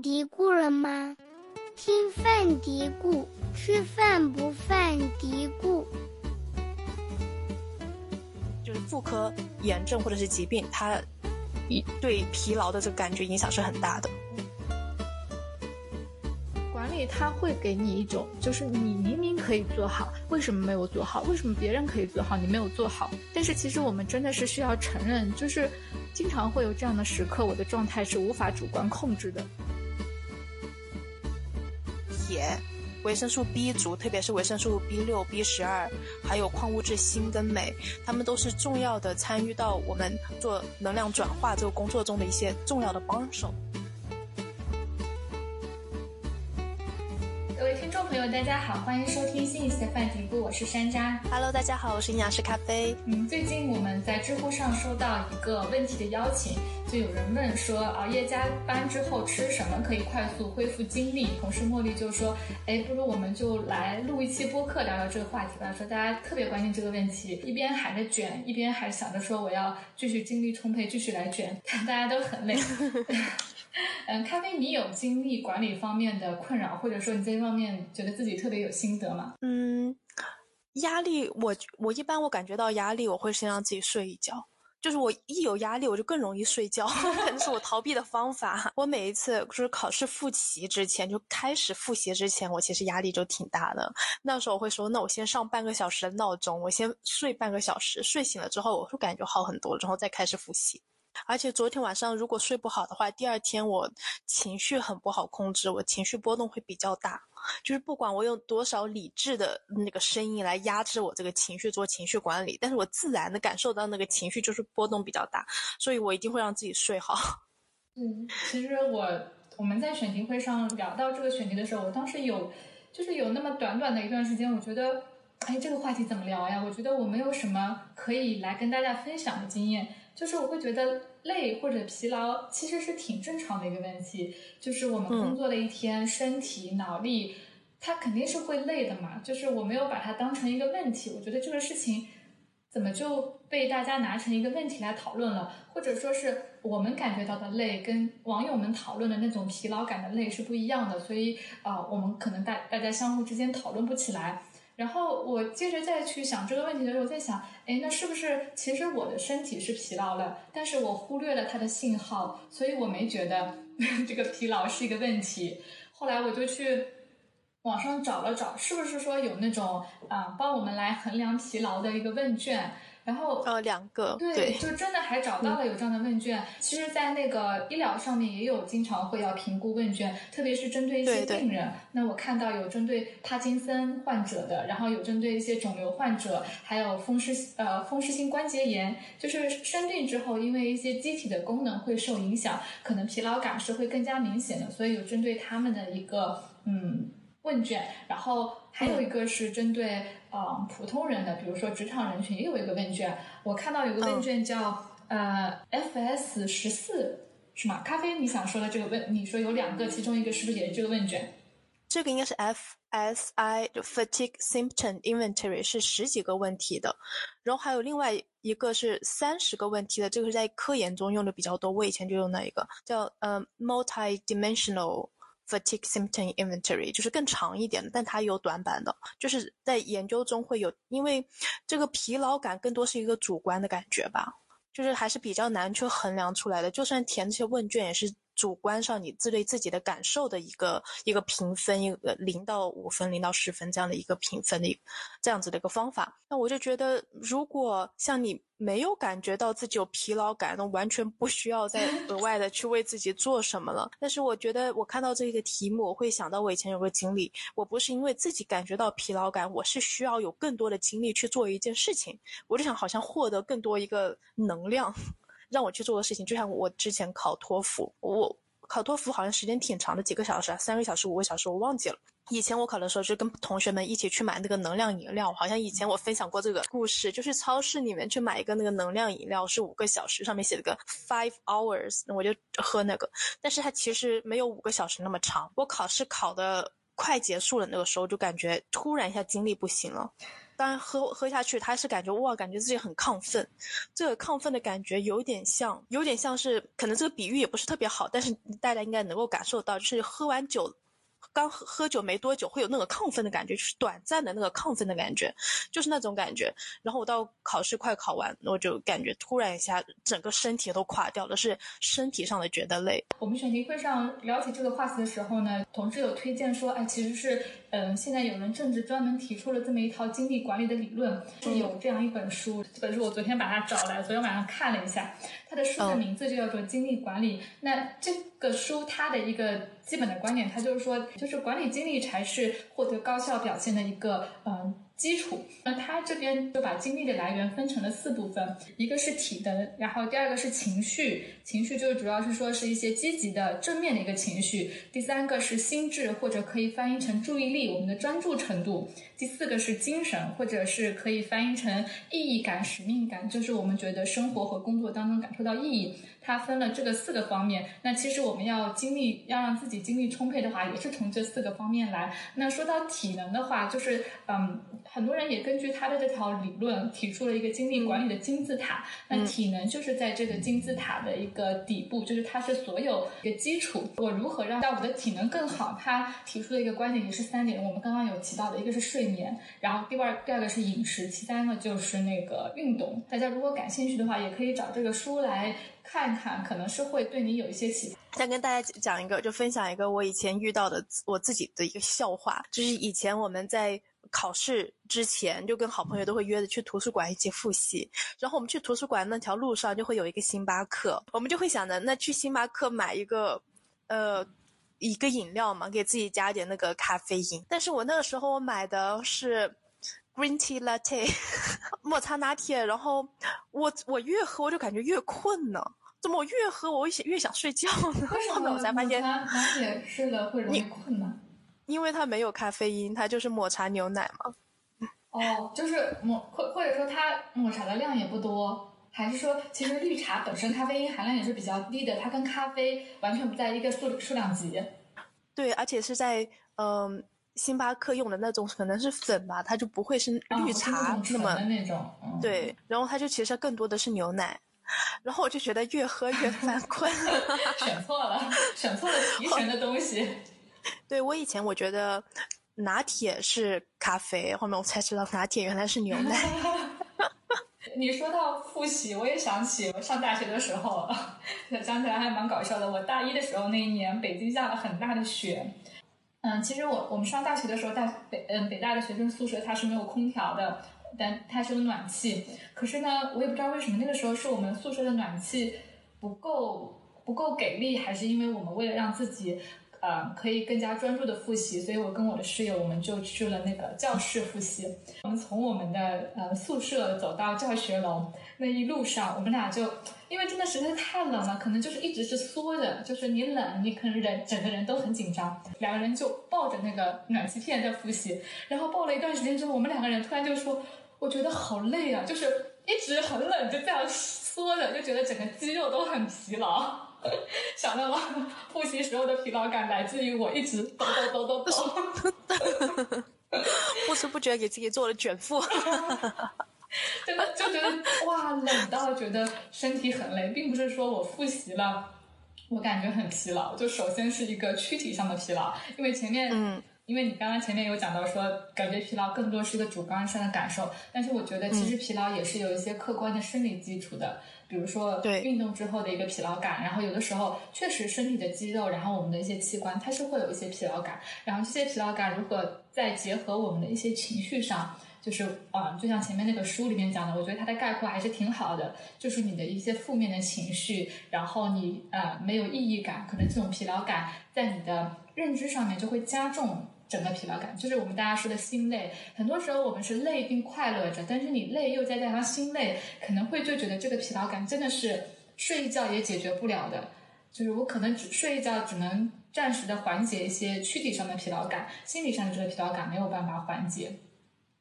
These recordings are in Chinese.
嘀咕了吗？听饭嘀咕，吃饭不犯嘀咕。就是妇科炎症或者是疾病，它一对疲劳的这个感觉影响是很大的。管理它会给你一种，就是你明明可以做好，为什么没有做好？为什么别人可以做好，你没有做好？但是其实我们真的是需要承认，就是经常会有这样的时刻，我的状态是无法主观控制的。盐、维生素 B 族，特别是维生素 B 六、B 十二，还有矿物质锌跟镁，它们都是重要的参与到我们做能量转化这个工作中的一些重要的帮手。众朋友，大家好，欢迎收听新一期的饭嘀咕，我是山楂。Hello，大家好，我是营养师咖啡。嗯，最近我们在知乎上收到一个问题的邀请，就有人问说，熬夜加班之后吃什么可以快速恢复精力？同事茉莉就说，哎，不如我们就来录一期播客聊聊这个话题吧。说大家特别关心这个问题，一边喊着卷，一边还想着 说我要继续精力充沛，继续来卷，看大家都很累。嗯，咖啡，你有经历管理方面的困扰，或者说你在这方面觉得自己特别有心得吗？嗯，压力，我我一般我感觉到压力，我会先让自己睡一觉。就是我一有压力，我就更容易睡觉，可能是我逃避的方法。我每一次就是考试复习之前，就开始复习之前，我其实压力就挺大的。那时候我会说，那我先上半个小时的闹钟，我先睡半个小时，睡醒了之后，我会感觉好很多，然后再开始复习。而且昨天晚上如果睡不好的话，第二天我情绪很不好控制，我情绪波动会比较大。就是不管我用多少理智的那个声音来压制我这个情绪做情绪管理，但是我自然的感受到那个情绪就是波动比较大，所以我一定会让自己睡好。嗯，其实我我们在选题会上聊到这个选题的时候，我当时有就是有那么短短的一段时间，我觉得。哎，这个话题怎么聊呀？我觉得我没有什么可以来跟大家分享的经验，就是我会觉得累或者疲劳其实是挺正常的一个问题，就是我们工作了一天，嗯、身体脑力它肯定是会累的嘛。就是我没有把它当成一个问题，我觉得这个事情怎么就被大家拿成一个问题来讨论了，或者说是我们感觉到的累跟网友们讨论的那种疲劳感的累是不一样的，所以啊、呃，我们可能大大家相互之间讨论不起来。然后我接着再去想这个问题的时候，我在想，哎，那是不是其实我的身体是疲劳了，但是我忽略了它的信号，所以我没觉得 这个疲劳是一个问题。后来我就去网上找了找，是不是说有那种啊、帮我们来衡量疲劳的一个问卷？然后呃，两个对，对就真的还找到了有这样的问卷。嗯、其实，在那个医疗上面也有经常会要评估问卷，特别是针对一些病人。那我看到有针对帕金森患者的，然后有针对一些肿瘤患者，还有风湿呃风湿性关节炎，就是生病之后，因为一些机体的功能会受影响，可能疲劳感是会更加明显的，所以有针对他们的一个嗯。问卷，然后还有一个是针对呃普通人的，比如说职场人群也有一个问卷。我看到有个问卷叫、嗯、呃 FS 十四是吗？咖啡，你想说的这个问，你说有两个，其中一个是不是也是这个问卷？这个应该是 FSI Fatigue Symptom Inventory 是十几个问题的，然后还有另外一个是三十个问题的，这个是在科研中用的比较多。我以前就用那一个叫呃 Multi-dimensional。Fatigue Symptom Inventory 就是更长一点的，但它有短板的，就是在研究中会有，因为这个疲劳感更多是一个主观的感觉吧，就是还是比较难去衡量出来的。就算填这些问卷，也是主观上你自对自己的感受的一个一个评分，一个零到五分、零到十分这样的一个评分的这样子的一个方法。那我就觉得，如果像你。没有感觉到自己有疲劳感，那完全不需要再额外的去为自己做什么了。但是我觉得，我看到这个题目，我会想到我以前有个经历，我不是因为自己感觉到疲劳感，我是需要有更多的精力去做一件事情，我就想好像获得更多一个能量，让我去做的事情。就像我之前考托福，我考托福好像时间挺长的，几个小时啊，三个小时、五个小时，我忘记了。以前我考的时候就跟同学们一起去买那个能量饮料，好像以前我分享过这个故事，就是超市里面去买一个那个能量饮料是五个小时，上面写了个 five hours，我就喝那个，但是它其实没有五个小时那么长。我考试考的快结束了，那个时候就感觉突然一下精力不行了。当然喝喝下去，他是感觉哇，感觉自己很亢奋。这个亢奋的感觉有点像，有点像是，可能这个比喻也不是特别好，但是大家应该能够感受到，就是喝完酒。刚喝喝酒没多久，会有那个亢奋的感觉，就是短暂的那个亢奋的感觉，就是那种感觉。然后我到考试快考完，我就感觉突然一下，整个身体都垮掉了，是身体上的觉得累。我们选题会上聊起这个话题的时候呢，同事有推荐说，哎，其实是，嗯，现在有人政治专门提出了这么一套精力管理的理论，是有这样一本书，这本书我昨天把它找来，昨天晚上看了一下，它的书的名字就叫做《精力管理》。那这个书它的一个。基本的观点，它就是说，就是管理精力才是获得高效表现的一个嗯基础。那他这边就把精力的来源分成了四部分，一个是体能，然后第二个是情绪，情绪就是主要是说是一些积极的正面的一个情绪。第三个是心智，或者可以翻译成注意力，我们的专注程度。第四个是精神，或者是可以翻译成意义感、使命感，就是我们觉得生活和工作当中感受到意义。它分了这个四个方面。那其实我们要精力要让自己精力充沛的话，也是从这四个方面来。那说到体能的话，就是嗯，很多人也根据他的这条理论提出了一个精力管理的金字塔。那体能就是在这个金字塔的一个底部，就是它是所有一个基础。我如何让让我的体能更好？他提出的一个观点也是三点。我们刚刚有提到的一个是睡眠，然后第二第二个是饮食，第三个就是那个运动。大家如果感兴趣的话，也可以找这个书来。看看，可能是会对你有一些启发。再跟大家讲一个，就分享一个我以前遇到的我自己的一个笑话，就是以前我们在考试之前，就跟好朋友都会约着去图书馆一起复习。然后我们去图书馆那条路上就会有一个星巴克，我们就会想着，那去星巴克买一个，呃，一个饮料嘛，给自己加点那个咖啡因。但是我那个时候我买的是。Green tea latte，抹茶拿铁，然后我我越喝我就感觉越困呢，怎么我越喝我越越想睡觉呢？后面我才发现，拿铁睡了会容易困呢。因为它没有咖啡因，它就是抹茶牛奶嘛。哦，就是抹或或者说它抹茶的量也不多，还是说其实绿茶本身咖啡因含量也是比较低的，它跟咖啡完全不在一个数数量级。对，而且是在嗯。星巴克用的那种可能是粉吧，它就不会是绿茶那么那种。对，然后它就其实更多的是牛奶，然后我就觉得越喝越犯 困。选错了，选错了提神的东西。对我以前我觉得拿铁是咖啡，后面我才知道拿铁原来是牛奶。你说到复习，我也想起我上大学的时候，想起来还蛮搞笑的。我大一的时候那一年，北京下了很大的雪。嗯，其实我我们上大学的时候，大北嗯北大的学生宿舍它是没有空调的，但它是有暖气。可是呢，我也不知道为什么那个时候是我们宿舍的暖气不够不够给力，还是因为我们为了让自己。呃，可以更加专注的复习，所以我跟我的室友，我们就去了那个教室复习。我们从我们的呃宿舍走到教学楼那一路上，我们俩就因为真的实在太冷了，可能就是一直是缩着，就是你冷，你可能人整个人都很紧张。两个人就抱着那个暖气片在复习，然后抱了一段时间之后，我们两个人突然就说，我觉得好累啊，就是一直很冷，就这样缩着，就觉得整个肌肉都很疲劳。想到了 复习时候的疲劳感，来自于我一直抖抖抖抖抖，不知不觉给自己做了卷腹，真的就觉得哇，冷到觉得身体很累，并不是说我复习了，我感觉很疲劳，就首先是一个躯体上的疲劳，因为前面嗯。因为你刚刚前面有讲到说，感觉疲劳更多是一个主观上的感受，但是我觉得其实疲劳也是有一些客观的生理基础的，比如说运动之后的一个疲劳感，然后有的时候确实身体的肌肉，然后我们的一些器官它是会有一些疲劳感，然后这些疲劳感如果再结合我们的一些情绪上，就是啊，就像前面那个书里面讲的，我觉得它的概括还是挺好的，就是你的一些负面的情绪，然后你呃没有意义感，可能这种疲劳感在你的认知上面就会加重。整个疲劳感就是我们大家说的心累，很多时候我们是累并快乐着，但是你累又再加上心累，可能会就觉得这个疲劳感真的是睡一觉也解决不了的。就是我可能只睡一觉，只能暂时的缓解一些躯体上的疲劳感，心理上的这个疲劳感没有办法缓解。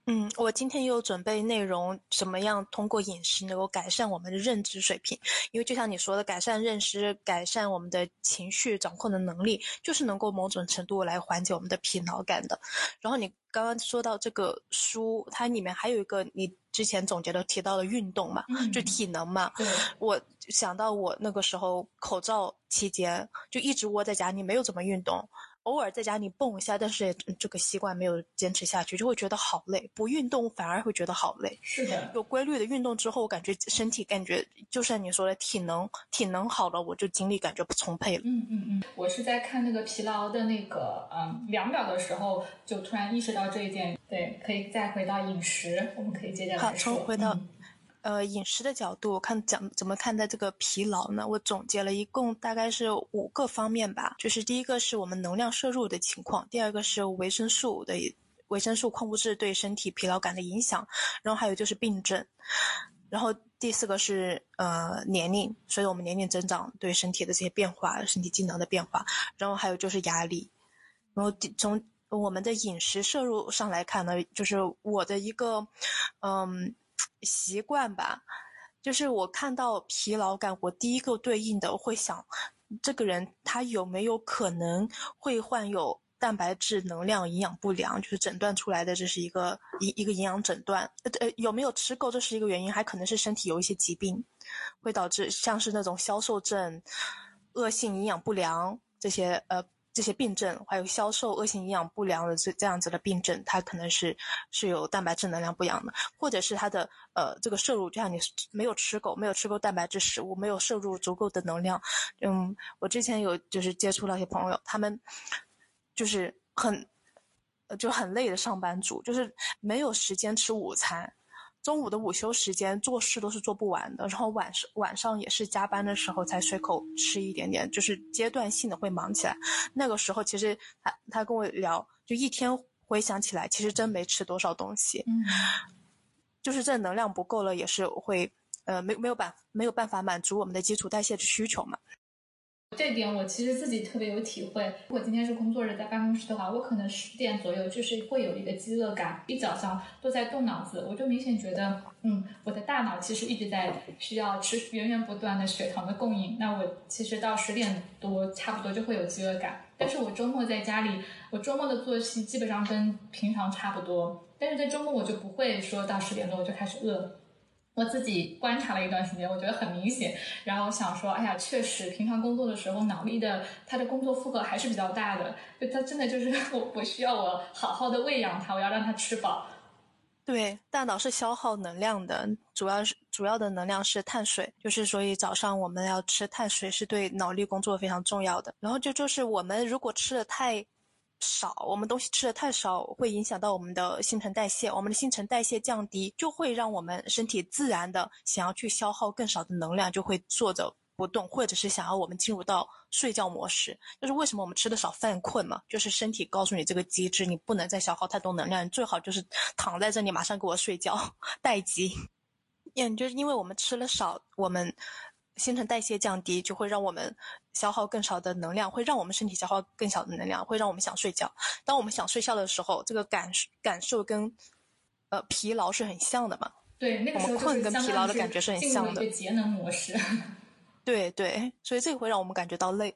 嗯，我今天也有准备内容，怎么样通过饮食能够改善我们的认知水平？因为就像你说的，改善认知、改善我们的情绪掌控的能力，就是能够某种程度来缓解我们的疲劳感的。然后你刚刚说到这个书，它里面还有一个你之前总结的提到的运动嘛，就体能嘛。我想到我那个时候口罩期间就一直窝在家里，没有怎么运动。偶尔在家里蹦一下，但是这个习惯没有坚持下去，就会觉得好累。不运动反而会觉得好累。是的，有规律的运动之后，我感觉身体感觉就像你说的体能，体能好了，我就精力感觉不充沛了。嗯嗯嗯，我是在看那个疲劳的那个嗯量表的时候，就突然意识到这一点。对，可以再回到饮食，我们可以接着来说。好，从回到。呃，饮食的角度看讲怎么看待这个疲劳呢？我总结了一共大概是五个方面吧，就是第一个是我们能量摄入的情况，第二个是维生素的维生素矿物质对身体疲劳感的影响，然后还有就是病症，然后第四个是呃年龄，随着我们年龄增长对身体的这些变化，身体机能的变化，然后还有就是压力，然后从我们的饮食摄入上来看呢，就是我的一个嗯。习惯吧，就是我看到疲劳感，我第一个对应的会想，这个人他有没有可能会患有蛋白质能量营养不良？就是诊断出来的，这是一个一一个营养诊断。呃，有没有吃够，这是一个原因，还可能是身体有一些疾病，会导致像是那种消瘦症、恶性营养不良这些呃。这些病症，还有消瘦、恶性营养不良的这这样子的病症，它可能是是有蛋白质能量不良的，或者是它的呃这个摄入，就像你没有吃够，没有吃够蛋白质食物，没有摄入足够的能量。嗯，我之前有就是接触了一些朋友，他们就是很就很累的上班族，就是没有时间吃午餐。中午的午休时间做事都是做不完的，然后晚上晚上也是加班的时候才随口吃一点点，就是阶段性的会忙起来。那个时候其实他他跟我聊，就一天回想起来，其实真没吃多少东西，嗯，就是这能量不够了，也是会呃没没有办没有办法满足我们的基础代谢的需求嘛。这点我其实自己特别有体会。如果今天是工作日在办公室的话，我可能十点左右就是会有一个饥饿感，一早上都在动脑子，我就明显觉得，嗯，我的大脑其实一直在需要吃源源不断的血糖的供应。那我其实到十点多差不多就会有饥饿感。但是我周末在家里，我周末的作息基本上跟平常差不多，但是在周末我就不会说到十点多我就开始饿。我自己观察了一段时间，我觉得很明显，然后想说，哎呀，确实，平常工作的时候，脑力的他的工作负荷还是比较大的，就他真的就是 我，我需要我好好的喂养他，我要让他吃饱。对，大脑是消耗能量的，主要是主要的能量是碳水，就是所以早上我们要吃碳水是对脑力工作非常重要的。然后就就是我们如果吃的太。少，我们东西吃的太少，会影响到我们的新陈代谢。我们的新陈代谢降低，就会让我们身体自然的想要去消耗更少的能量，就会坐着不动，或者是想要我们进入到睡觉模式。就是为什么我们吃的少犯困嘛？就是身体告诉你这个机制，你不能再消耗太多能量，你最好就是躺在这里马上给我睡觉 待机。嗯，就是因为我们吃了少，我们。新陈代谢降低，就会让我们消耗更少的能量，会让我们身体消耗更小的能量，会让我们想睡觉。当我们想睡觉的时候，这个感感受跟呃疲劳是很像的嘛？对，那个困跟疲劳的感觉是很像的。节能模式。对对，所以这个会让我们感觉到累。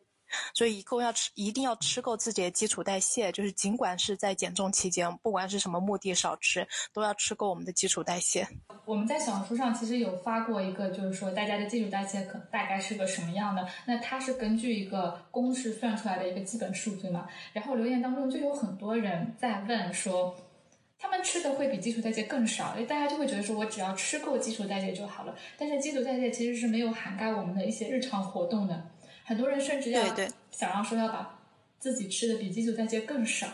所以一共要吃，一定要吃够自己的基础代谢。就是尽管是在减重期间，不管是什么目的，少吃都要吃够我们的基础代谢。我们在小红书上其实有发过一个，就是说大家的基础代谢可大概是个什么样的？那它是根据一个公式算出来的一个基本数据嘛？然后留言当中就有很多人在问说，他们吃的会比基础代谢更少，因为大家就会觉得说我只要吃够基础代谢就好了。但是基础代谢其实是没有涵盖我们的一些日常活动的。很多人甚至要想要说要把自己吃的比基础代谢更少。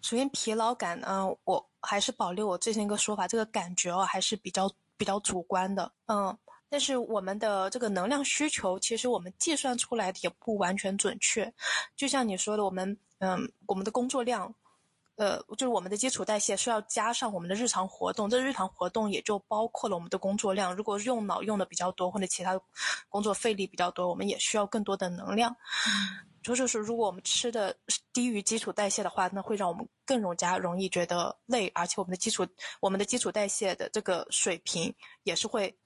首先，疲劳感呢，我还是保留我之前一个说法，这个感觉哦还是比较比较主观的。嗯，但是我们的这个能量需求，其实我们计算出来的也不完全准确。就像你说的，我们嗯，我们的工作量。呃，就是我们的基础代谢是要加上我们的日常活动，这日常活动也就包括了我们的工作量。如果用脑用的比较多，或者其他工作费力比较多，我们也需要更多的能量。就是说，如果我们吃的低于基础代谢的话，那会让我们更容加容易觉得累，而且我们的基础我们的基础代谢的这个水平也是会。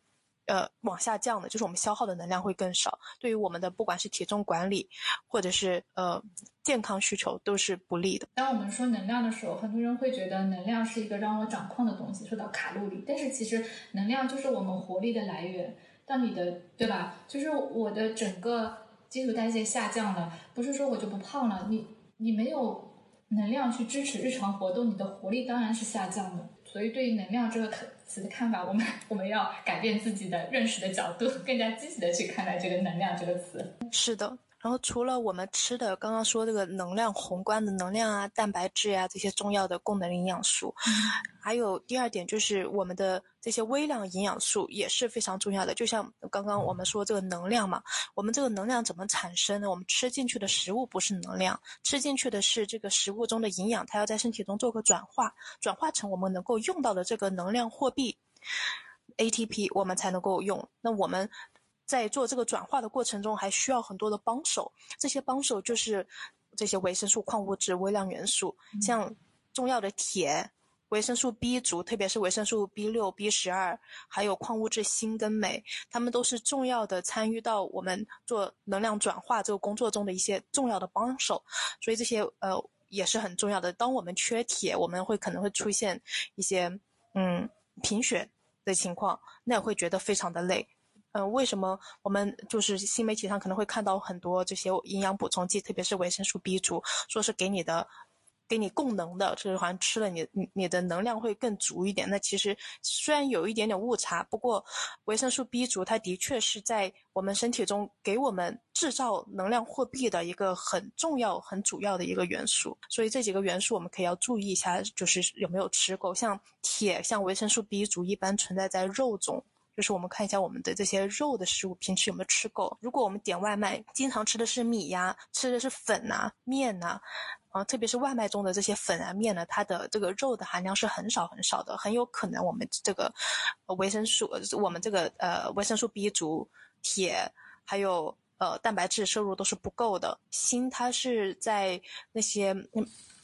呃，往下降的，就是我们消耗的能量会更少，对于我们的不管是体重管理，或者是呃健康需求都是不利的。当我们说能量的时候，很多人会觉得能量是一个让我掌控的东西，说到卡路里，但是其实能量就是我们活力的来源。当你的对吧？就是我的整个基础代谢下降了，不是说我就不胖了，你你没有能量去支持日常活动，你的活力当然是下降的。所以，对于能量这个词的看法，我们我们要改变自己的认识的角度，更加积极的去看待这个“能量”这个词。是的。然后除了我们吃的，刚刚说这个能量宏观的能量啊、蛋白质呀这些重要的功能营养素，还有第二点就是我们的这些微量营养素也是非常重要的。就像刚刚我们说这个能量嘛，我们这个能量怎么产生呢？我们吃进去的食物不是能量，吃进去的是这个食物中的营养，它要在身体中做个转化，转化成我们能够用到的这个能量货币 ATP，我们才能够用。那我们。在做这个转化的过程中，还需要很多的帮手。这些帮手就是这些维生素、矿物质、微量元素，像重要的铁、维生素 B 族，特别是维生素 B 六、B 十二，还有矿物质锌跟镁，它们都是重要的参与到我们做能量转化这个工作中的一些重要的帮手。所以这些呃也是很重要的。当我们缺铁，我们会可能会出现一些嗯贫血的情况，那也会觉得非常的累。嗯，为什么我们就是新媒体上可能会看到很多这些营养补充剂，特别是维生素 B 族，说是给你的，给你供能的，就是好像吃了你你你的能量会更足一点。那其实虽然有一点点误差，不过维生素 B 族它的确是在我们身体中给我们制造能量货币的一个很重要、很主要的一个元素。所以这几个元素我们可以要注意一下，就是有没有吃够。像铁、像维生素 B 族一般存在在肉中。就是我们看一下我们的这些肉的食物，平时有没有吃够？如果我们点外卖，经常吃的是米呀，吃的是粉呐、面呐，啊，特别是外卖中的这些粉啊、面呢，它的这个肉的含量是很少很少的，很有可能我们这个维生素，我们这个呃维生素 B 族、铁，还有呃蛋白质摄入都是不够的。锌它是在那些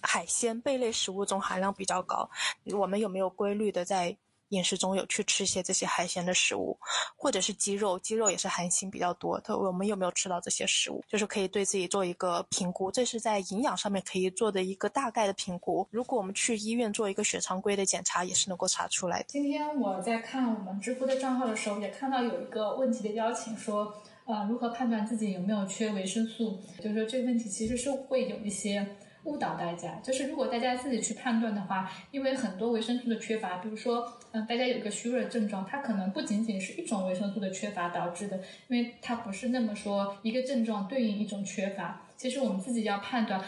海鲜、贝类食物中含量比较高，我们有没有规律的在？饮食中有去吃一些这些海鲜的食物，或者是鸡肉，鸡肉也是含锌比较多的。我们有没有吃到这些食物？就是可以对自己做一个评估，这是在营养上面可以做的一个大概的评估。如果我们去医院做一个血常规的检查，也是能够查出来的。今天我在看我们知乎的账号的时候，也看到有一个问题的邀请，说，呃，如何判断自己有没有缺维生素？就是说这个问题其实是会有一些。误导大家，就是如果大家自己去判断的话，因为很多维生素的缺乏，比如说，嗯，大家有一个虚弱的症状，它可能不仅仅是一种维生素的缺乏导致的，因为它不是那么说一个症状对应一种缺乏。其实我们自己要判断，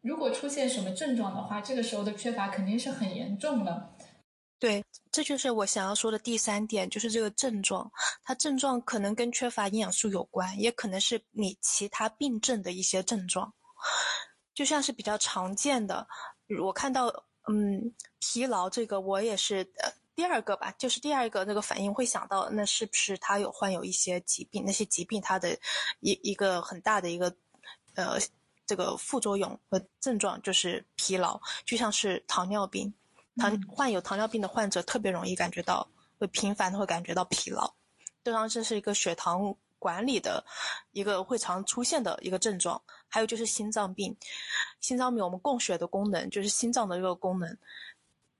如果出现什么症状的话，这个时候的缺乏肯定是很严重的。对，这就是我想要说的第三点，就是这个症状，它症状可能跟缺乏营养素有关，也可能是你其他病症的一些症状。就像是比较常见的，我看到，嗯，疲劳这个我也是，呃，第二个吧，就是第二个那个反应会想到，那是不是他有患有一些疾病？那些疾病它的一一个很大的一个，呃，这个副作用和症状就是疲劳，就像是糖尿病，糖患有糖尿病的患者特别容易感觉到，会频繁的会感觉到疲劳，对方这是一个血糖。管理的一个会常出现的一个症状，还有就是心脏病。心脏病我们供血的功能，就是心脏的这个功能，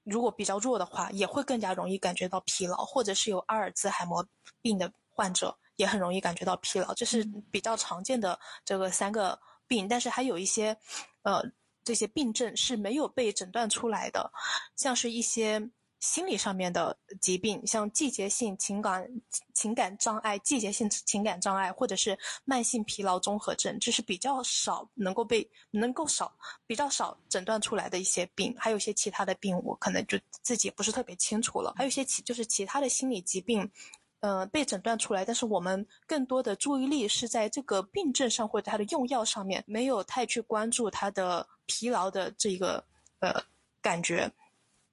如果比较弱的话，也会更加容易感觉到疲劳，或者是有阿尔兹海默病的患者也很容易感觉到疲劳。这是比较常见的这个三个病，但是还有一些，呃，这些病症是没有被诊断出来的，像是一些。心理上面的疾病，像季节性情感情感障碍、季节性情感障碍，或者是慢性疲劳综合症，这是比较少能够被能够少比较少诊断出来的一些病。还有一些其他的病，我可能就自己不是特别清楚了。还有一些其就是其他的心理疾病，呃，被诊断出来，但是我们更多的注意力是在这个病症上或者它的用药上面，没有太去关注它的疲劳的这个呃感觉，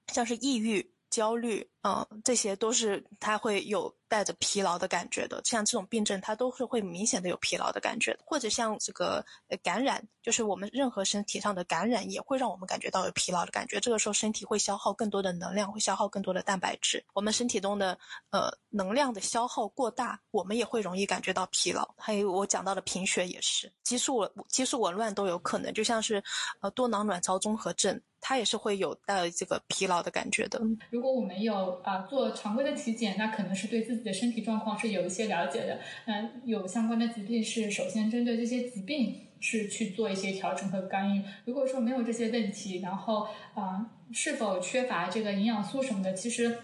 像是抑郁。焦虑、嗯，这些都是它会有带着疲劳的感觉的。像这种病症，它都是会明显的有疲劳的感觉，或者像这个感染，就是我们任何身体上的感染也会让我们感觉到有疲劳的感觉。这个时候身体会消耗更多的能量，会消耗更多的蛋白质。我们身体中的呃能量的消耗过大，我们也会容易感觉到疲劳。还有我讲到的贫血也是，激素激素紊乱都有可能，就像是呃多囊卵巢综合症。它也是会有带这个疲劳的感觉的。如果我们有啊做常规的体检，那可能是对自己的身体状况是有一些了解的。那有相关的疾病是首先针对这些疾病是去做一些调整和干预。如果说没有这些问题，然后啊是否缺乏这个营养素什么的，其实。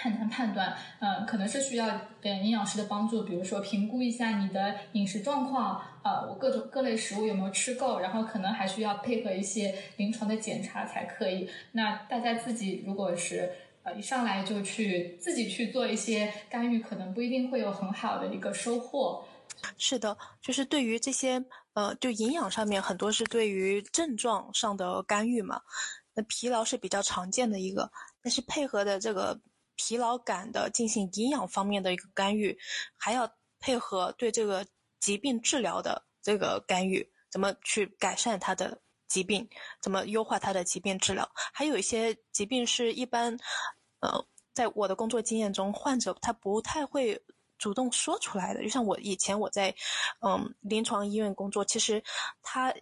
很难判断，嗯，可能是需要嗯营养师的帮助，比如说评估一下你的饮食状况，呃，我各种各类食物有没有吃够，然后可能还需要配合一些临床的检查才可以。那大家自己如果是一上来就去自己去做一些干预，可能不一定会有很好的一个收获。是的，就是对于这些呃，就营养上面很多是对于症状上的干预嘛，那疲劳是比较常见的一个，但是配合的这个。疲劳感的进行营养方面的一个干预，还要配合对这个疾病治疗的这个干预，怎么去改善它的疾病，怎么优化他的疾病治疗？还有一些疾病是一般，呃，在我的工作经验中，患者他不太会主动说出来的。就像我以前我在，嗯，临床医院工作，其实他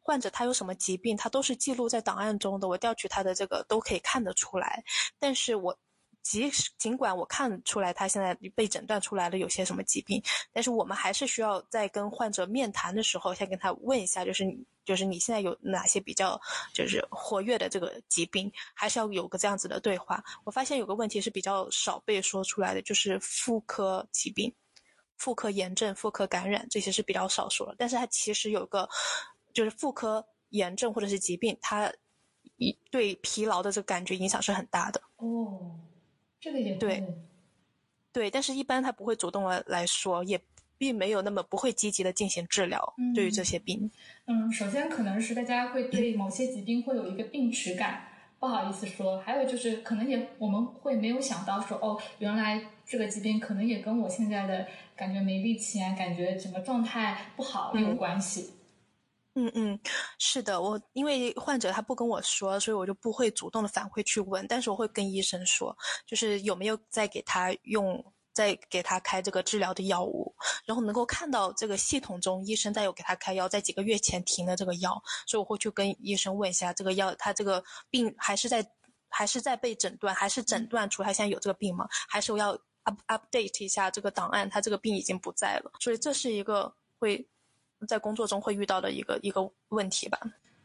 患者他有什么疾病，他都是记录在档案中的，我调取他的这个都可以看得出来，但是我。即使尽管我看出来他现在被诊断出来了有些什么疾病，但是我们还是需要在跟患者面谈的时候，先跟他问一下，就是就是你现在有哪些比较就是活跃的这个疾病，还是要有个这样子的对话。我发现有个问题是比较少被说出来的，就是妇科疾病、妇科炎症、妇科感染这些是比较少说的，但是它其实有个就是妇科炎症或者是疾病，它一对疲劳的这个感觉影响是很大的哦。这个也对，对，但是一般他不会主动来来说，也并没有那么不会积极的进行治疗。对于这些病，嗯，首先可能是大家会对某些疾病会有一个病耻感，不好意思说。还有就是可能也我们会没有想到说，哦，原来这个疾病可能也跟我现在的感觉没力气啊，感觉整个状态不好有关系。嗯嗯嗯，是的，我因为患者他不跟我说，所以我就不会主动的反馈去问，但是我会跟医生说，就是有没有在给他用，在给他开这个治疗的药物，然后能够看到这个系统中医生在有给他开药，在几个月前停了这个药，所以我会去跟医生问一下这个药，他这个病还是在还是在被诊断，还是诊断出他现在有这个病吗？还是我要 up update 一下这个档案，他这个病已经不在了，所以这是一个会。在工作中会遇到的一个一个问题吧。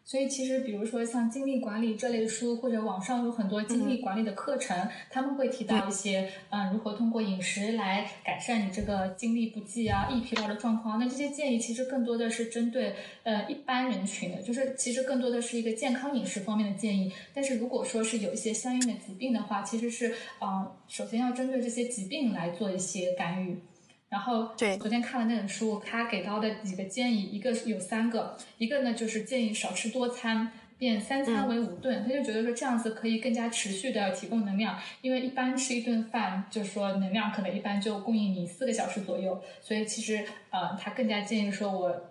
所以其实，比如说像精力管理这类书，或者网上有很多精力管理的课程，他们会提到一些，嗯，如何通过饮食来改善你这个精力不济啊、易疲劳的状况。那这些建议其实更多的是针对呃一般人群的，就是其实更多的是一个健康饮食方面的建议。但是如果说是有一些相应的疾病的话，其实是啊，首先要针对这些疾病来做一些干预。然后，对，昨天看了那本书，他给到的几个建议，一个有三个，一个呢就是建议少吃多餐，变三餐为五顿。他就觉得说这样子可以更加持续的提供能量，因为一般吃一顿饭，就是说能量可能一般就供应你四个小时左右，所以其实呃，他更加建议说我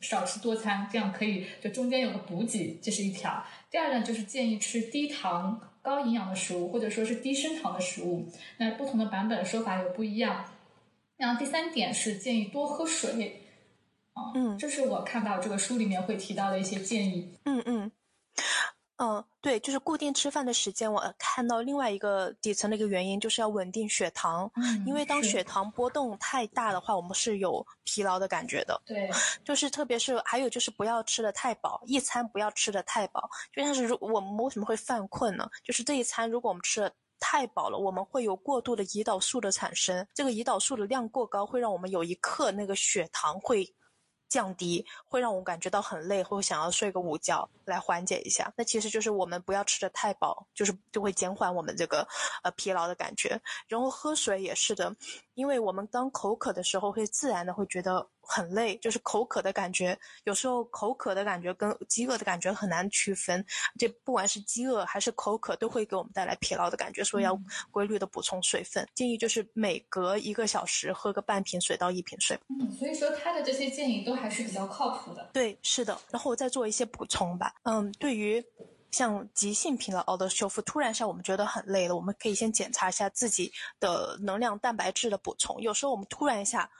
少吃多餐，这样可以就中间有个补给，这是一条。第二呢就是建议吃低糖高营养的食物，或者说是低升糖的食物。那不同的版本说法有不一样。然后第三点是建议多喝水，啊，嗯，这是我看到这个书里面会提到的一些建议。嗯嗯，嗯，对，就是固定吃饭的时间。我看到另外一个底层的一个原因就是要稳定血糖，嗯，因为当血糖波动太大的话，我们是有疲劳的感觉的。对，就是特别是还有就是不要吃的太饱，一餐不要吃的太饱。就像是如我们为什么会犯困呢？就是这一餐如果我们吃了。太饱了，我们会有过度的胰岛素的产生。这个胰岛素的量过高，会让我们有一刻那个血糖会降低，会让我们感觉到很累，会想要睡个午觉来缓解一下。那其实就是我们不要吃的太饱，就是就会减缓我们这个呃疲劳的感觉。然后喝水也是的，因为我们当口渴的时候，会自然的会觉得很累，就是口渴的感觉。有时候口渴的感觉跟饥饿的感觉很难区分，这不管是饥饿还是口渴，都会给我们带来疲劳的感觉，所以要规律的补充水分。建议就是每隔一个小时喝个半瓶水到一瓶水。嗯，所以说他的这些建议都还是比较靠谱的。对，是的。然后我再做一些补充吧。嗯，对于。像急性疲劳的修复，突然下我们觉得很累了，我们可以先检查一下自己的能量蛋白质的补充。有时候我们突然一下。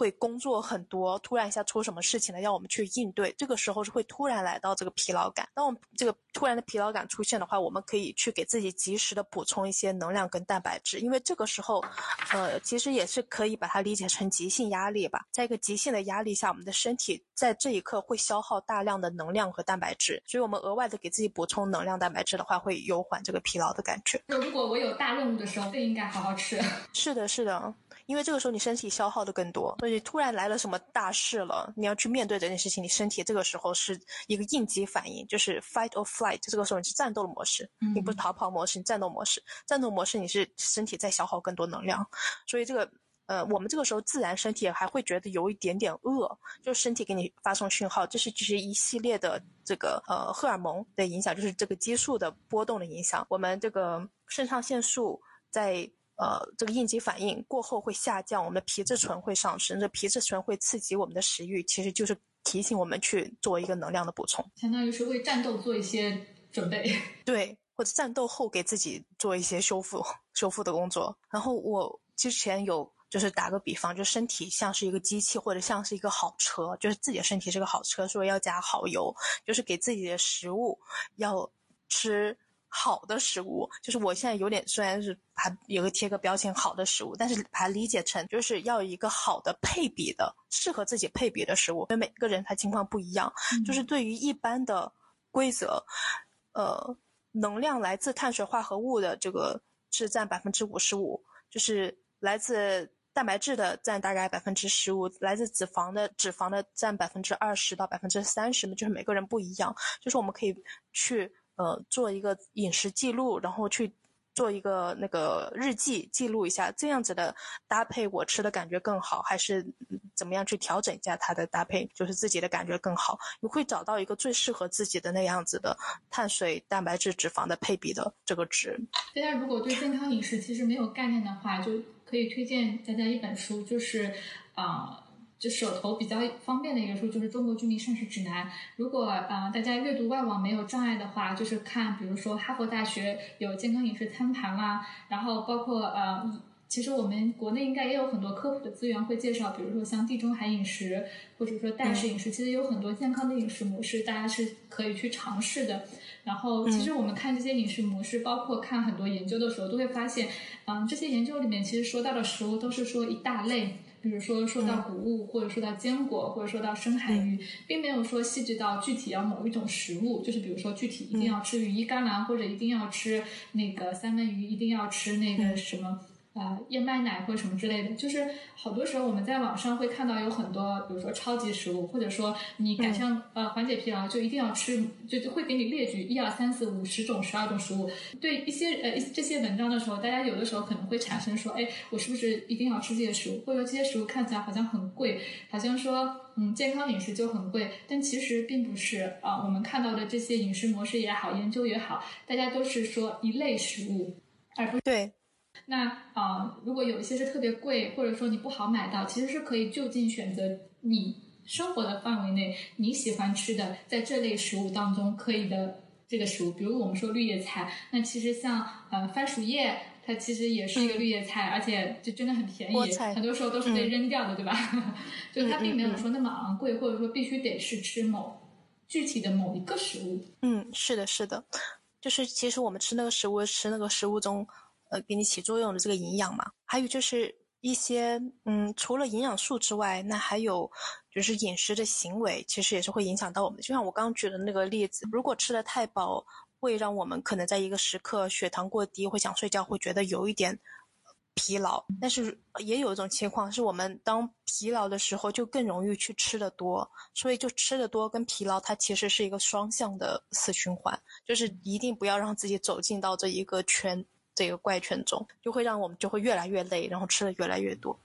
会工作很多，突然一下出什么事情了，要我们去应对。这个时候是会突然来到这个疲劳感。当我们这个突然的疲劳感出现的话，我们可以去给自己及时的补充一些能量跟蛋白质，因为这个时候，呃，其实也是可以把它理解成急性压力吧。在一个急性的压力下，我们的身体在这一刻会消耗大量的能量和蛋白质，所以我们额外的给自己补充能量蛋白质的话，会有缓这个疲劳的感觉。如果我有大任务的时候，更应该好好吃。是的，是的。因为这个时候你身体消耗的更多，所以突然来了什么大事了，你要去面对这件事情，你身体这个时候是一个应激反应，就是 fight or flight，这个时候你是战斗的模式，你不是逃跑模式，你战斗模式，战斗模式你是身体在消耗更多能量，所以这个呃，我们这个时候自然身体还会觉得有一点点饿，就身体给你发送讯号，这是就是一系列的这个呃荷尔蒙的影响，就是这个激素的波动的影响，我们这个肾上腺素在。呃，这个应激反应过后会下降，我们的皮质醇会上升，这皮质醇会刺激我们的食欲，其实就是提醒我们去做一个能量的补充，相当于是为战斗做一些准备。对，或者战斗后给自己做一些修复、修复的工作。然后我之前有就是打个比方，就身体像是一个机器，或者像是一个好车，就是自己的身体是个好车，说要加好油，就是给自己的食物要吃。好的食物，就是我现在有点虽然是还有个贴个标签好的食物，但是把它理解成就是要一个好的配比的适合自己配比的食物，因为每个人他情况不一样。就是对于一般的规则，呃，能量来自碳水化合物的这个是占百分之五十五，就是来自蛋白质的占大概百分之十五，来自脂肪的脂肪的占百分之二十到百分之三十嘛，就是每个人不一样，就是我们可以去。呃，做一个饮食记录，然后去做一个那个日记记录一下，这样子的搭配我吃的感觉更好，还是怎么样去调整一下它的搭配，就是自己的感觉更好。你会找到一个最适合自己的那样子的碳水、蛋白质、脂肪的配比的这个值。大家如果对健康饮食其实没有概念的话，就可以推荐大家一本书，就是啊。就手头比较方便的一个书就是《中国居民膳食指南》。如果呃大家阅读外网没有障碍的话，就是看，比如说哈佛大学有健康饮食餐盘啦，然后包括呃，其实我们国内应该也有很多科普的资源会介绍，比如说像地中海饮食或者说代食饮食，其实有很多健康的饮食模式，大家是可以去尝试的。然后其实我们看这些饮食模式，包括看很多研究的时候，都会发现，嗯，这些研究里面其实说到的食物都是说一大类。比如说说到谷物，或者说到坚果，或者说到深海鱼，并没有说细致到具体要某一种食物，就是比如说具体一定要吃羽衣甘蓝，或者一定要吃那个三文鱼，一定要吃那个什么。呃，燕麦奶或者什么之类的，就是好多时候我们在网上会看到有很多，比如说超级食物，或者说你改善呃缓解疲劳就一定要吃，就会给你列举一二三四五十种十二种食物。对一些呃这些文章的时候，大家有的时候可能会产生说，哎，我是不是一定要吃这些食物？或者说这些食物看起来好像很贵，好像说嗯健康饮食就很贵，但其实并不是啊。我们看到的这些饮食模式也好，研究也好，大家都是说一类食物，而不对。那啊，如果有一些是特别贵，或者说你不好买到，其实是可以就近选择你生活的范围内你喜欢吃的，在这类食物当中可以的这个食物。比如我们说绿叶菜，那其实像呃番薯叶，它其实也是一个绿叶菜，而且就真的很便宜，很多时候都是被扔掉的，对吧？就它并没有说那么昂贵，或者说必须得是吃某具体的某一个食物。嗯，是的，是的，就是其实我们吃那个食物，吃那个食物中。呃，给你起作用的这个营养嘛，还有就是一些，嗯，除了营养素之外，那还有就是饮食的行为，其实也是会影响到我们。就像我刚刚举的那个例子，如果吃的太饱，会让我们可能在一个时刻血糖过低，会想睡觉，会觉得有一点疲劳。但是也有一种情况，是我们当疲劳的时候，就更容易去吃的多，所以就吃的多跟疲劳，它其实是一个双向的死循环，就是一定不要让自己走进到这一个圈。这个怪圈中，就会让我们就会越来越累，然后吃的越来越多。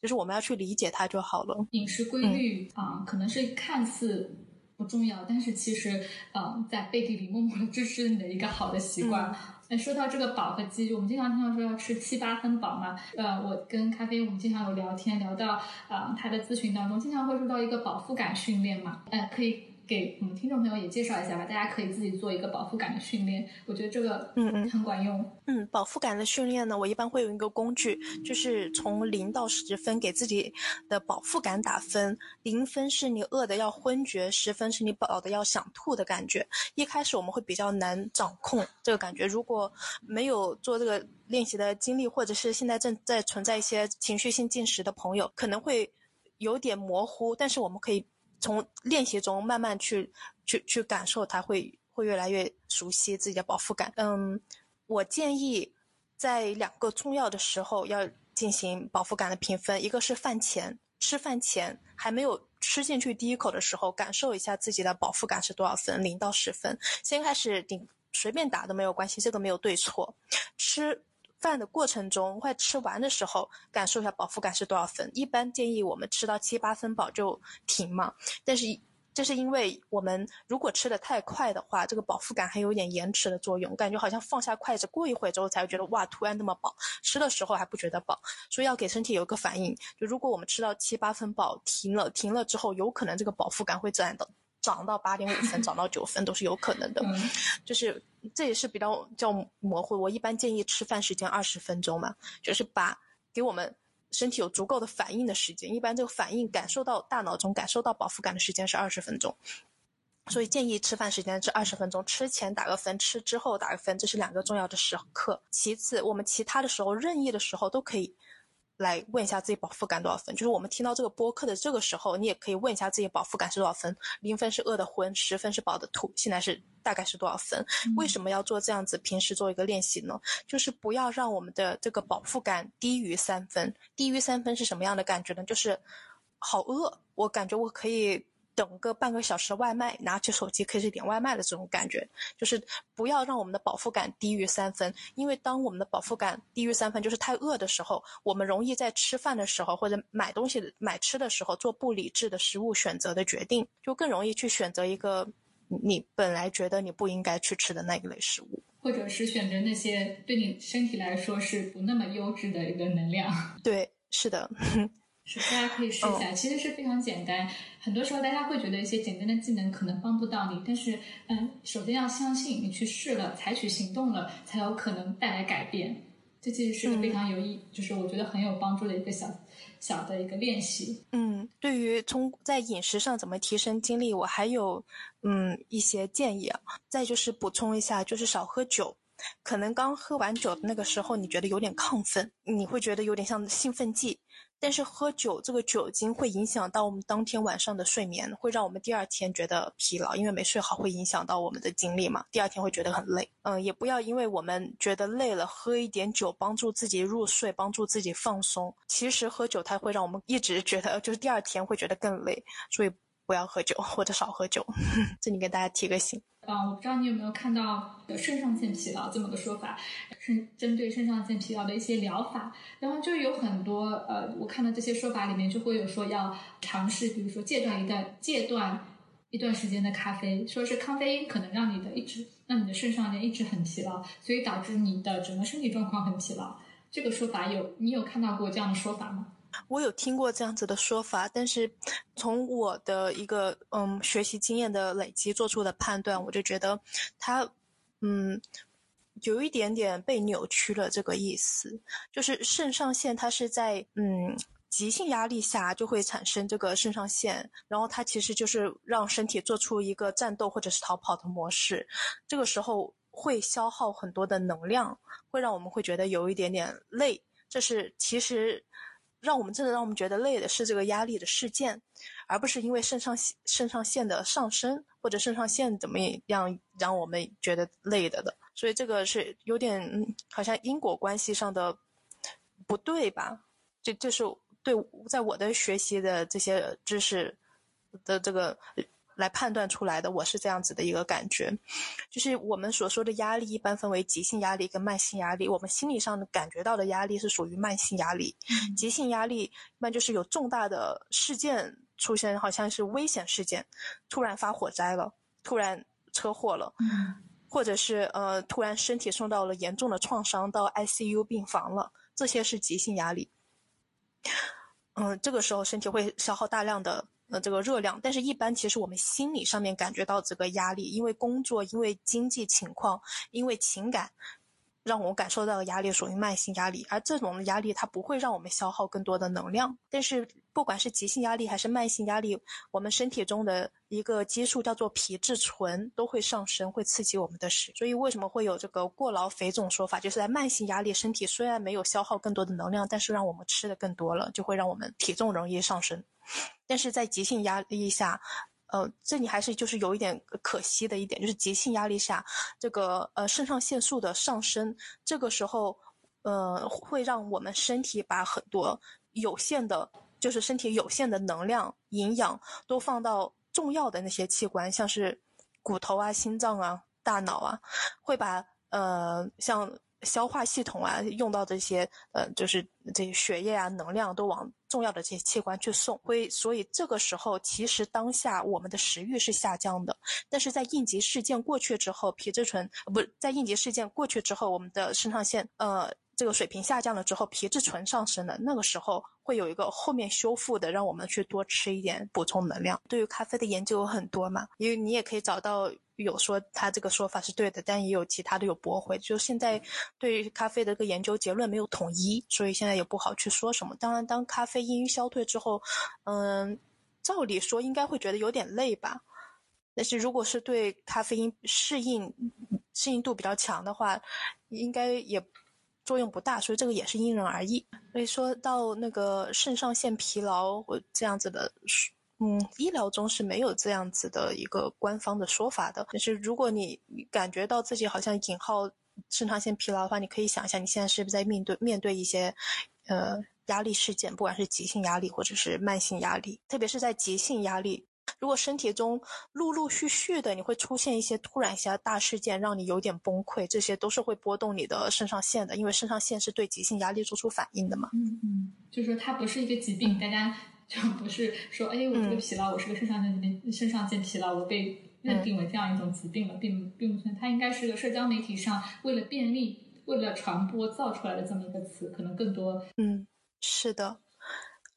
就是我们要去理解它就好了。饮食规律啊，可能是看似不重要，但是其实啊，在背地里默默的支持你的一个好的习惯。那说到这个饱和饥，我们经常听到说要吃七八分饱嘛。呃，我跟咖啡我们经常有聊天，聊到啊，他的咨询当中经常会说到一个饱腹感训练嘛。呃，可以。给我们听众朋友也介绍一下吧，大家可以自己做一个饱腹感的训练，我觉得这个嗯嗯很管用。嗯，饱腹感的训练呢，我一般会用一个工具，就是从零到十分给自己的饱腹感打分。零分是你饿的要昏厥，十分是你饱的要想吐的感觉。一开始我们会比较难掌控这个感觉，如果没有做这个练习的经历，或者是现在正在存在一些情绪性进食的朋友，可能会有点模糊，但是我们可以。从练习中慢慢去去去感受，它会会越来越熟悉自己的饱腹感。嗯，我建议在两个重要的时候要进行饱腹感的评分，一个是饭前，吃饭前还没有吃进去第一口的时候，感受一下自己的饱腹感是多少分，零到十分。先开始顶随便打都没有关系，这个没有对错。吃。饭的过程中，快吃完的时候，感受一下饱腹感是多少分。一般建议我们吃到七八分饱就停嘛。但是这是因为我们如果吃的太快的话，这个饱腹感还有点延迟的作用，感觉好像放下筷子过一会之后才会觉得哇，突然那么饱。吃的时候还不觉得饱，所以要给身体有个反应。就如果我们吃到七八分饱停了，停了之后，有可能这个饱腹感会自然的涨到八点五分，涨到九分都是有可能的。就是。这也是比较叫模糊。我一般建议吃饭时间二十分钟嘛，就是把给我们身体有足够的反应的时间。一般这个反应感受到大脑中感受到饱腹感的时间是二十分钟，所以建议吃饭时间是二十分钟。吃前打个分，吃之后打个分，这是两个重要的时刻。其次，我们其他的时候任意的时候都可以。来问一下自己饱腹感多少分？就是我们听到这个播客的这个时候，你也可以问一下自己饱腹感是多少分。零分是饿的昏，十分是饱的吐。现在是大概是多少分？为什么要做这样子？平时做一个练习呢？就是不要让我们的这个饱腹感低于三分。低于三分是什么样的感觉呢？就是好饿，我感觉我可以。等个半个小时外卖，拿起手机可以点外卖的这种感觉，就是不要让我们的饱腹感低于三分，因为当我们的饱腹感低于三分，就是太饿的时候，我们容易在吃饭的时候或者买东西买吃的时候做不理智的食物选择的决定，就更容易去选择一个你本来觉得你不应该去吃的那一类食物，或者是选择那些对你身体来说是不那么优质的一个能量。对，是的。是，大家可以试一下，其实是非常简单。很多时候大家会觉得一些简单的技能可能帮不到你，但是，嗯，首先要相信你去试了，采取行动了，才有可能带来改变。这其实是个非常有意，就是我觉得很有帮助的一个小小的一个练习。嗯，对于从在饮食上怎么提升精力，我还有嗯一些建议啊。再就是补充一下，就是少喝酒。可能刚喝完酒的那个时候，你觉得有点亢奋，你会觉得有点像兴奋剂。但是喝酒这个酒精会影响到我们当天晚上的睡眠，会让我们第二天觉得疲劳，因为没睡好会影响到我们的精力嘛。第二天会觉得很累。嗯，也不要因为我们觉得累了，喝一点酒帮助自己入睡，帮助自己放松。其实喝酒它会让我们一直觉得，就是第二天会觉得更累，所以不要喝酒或者少喝酒。这里给大家提个醒。啊，我不知道你有没有看到的肾上腺疲劳这么个说法，是针对肾上腺疲劳的一些疗法，然后就有很多呃，我看到这些说法里面就会有说要尝试，比如说戒断一段戒断一段时间的咖啡，说是咖啡因可能让你的一直让你的肾上腺一直很疲劳，所以导致你的整个身体状况很疲劳。这个说法有你有看到过这样的说法吗？我有听过这样子的说法，但是从我的一个嗯学习经验的累积做出的判断，我就觉得它嗯有一点点被扭曲了。这个意思就是肾上腺它是在嗯急性压力下就会产生这个肾上腺，然后它其实就是让身体做出一个战斗或者是逃跑的模式，这个时候会消耗很多的能量，会让我们会觉得有一点点累。这是其实。让我们真的让我们觉得累的是这个压力的事件，而不是因为肾上腺肾上腺的上升或者肾上腺怎么样让我们觉得累的的。所以这个是有点好像因果关系上的不对吧？这这是对在我的学习的这些知识的这个来判断出来的。我是这样子的一个感觉，就是我们所说的压力一般分为急性压力跟慢性压力。我们心理上感觉到的压力是属于慢性压力，急性压力一般就是有重大的事件出现，好像是危险事件，突然发火灾了，突然车祸了，或者是呃突然身体受到了严重的创伤，到 ICU 病房了，这些是急性压力。嗯，这个时候身体会消耗大量的呃这个热量，但是一般其实我们心理上面感觉到这个压力，因为工作，因为经济情况，因为情感。让我感受到的压力属于慢性压力，而这种压力它不会让我们消耗更多的能量。但是不管是急性压力还是慢性压力，我们身体中的一个激素叫做皮质醇都会上升，会刺激我们的食。所以为什么会有这个过劳肥这种说法？就是在慢性压力，身体虽然没有消耗更多的能量，但是让我们吃的更多了，就会让我们体重容易上升。但是在急性压力下。呃，这里还是就是有一点可惜的一点，就是急性压力下，这个呃肾上腺素的上升，这个时候，呃，会让我们身体把很多有限的，就是身体有限的能量、营养都放到重要的那些器官，像是骨头啊、心脏啊、大脑啊，会把呃像。消化系统啊，用到这些呃，就是这些血液啊，能量都往重要的这些器官去送。会，所以这个时候其实当下我们的食欲是下降的，但是在应急事件过去之后，皮质醇不在应急事件过去之后，我们的肾上腺呃这个水平下降了之后，皮质醇上升了，那个时候会有一个后面修复的，让我们去多吃一点补充能量。对于咖啡的研究有很多嘛，因为你也可以找到。有说他这个说法是对的，但也有其他的有驳回。就现在对于咖啡的这个研究结论没有统一，所以现在也不好去说什么。当然，当咖啡因消退之后，嗯，照理说应该会觉得有点累吧。但是如果是对咖啡因适应适应度比较强的话，应该也作用不大。所以这个也是因人而异。所以说到那个肾上腺疲劳或这样子的。嗯，医疗中是没有这样子的一个官方的说法的。但是如果你感觉到自己好像引号肾上腺疲劳的话，你可以想一下，你现在是不是在面对面对一些，呃，压力事件，不管是急性压力或者是慢性压力，特别是在急性压力，如果身体中陆陆续续的你会出现一些突然一些大事件，让你有点崩溃，这些都是会波动你的肾上腺的，因为肾上腺是对急性压力做出反应的嘛。嗯嗯，就是说它不是一个疾病，大家。就不是说，哎，我这个疲劳，我是个肾上腺肾上腺疲劳，我被认定为这样一种疾病了，并并不存。它应该是个社交媒体上为了便利、为了传播造出来的这么一个词，可能更多。嗯，是的。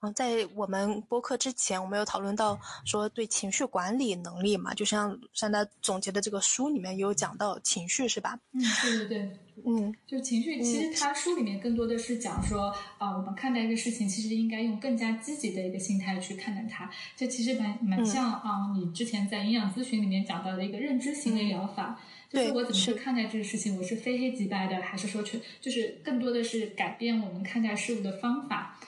嗯，在我们播客之前，我们有讨论到说对情绪管理能力嘛，就像像他总结的这个书里面也有讲到情绪，是吧？嗯，对对对，嗯，就情绪，其实他书里面更多的是讲说啊，我们看待一个事情，其实应该用更加积极的一个心态去看待它。这其实蛮蛮像啊，你之前在营养咨询里面讲到的一个认知行为疗法，就是我怎么去看待这个事情，我是非黑即白的，还是说去就是更多的是改变我们看待事物的方法。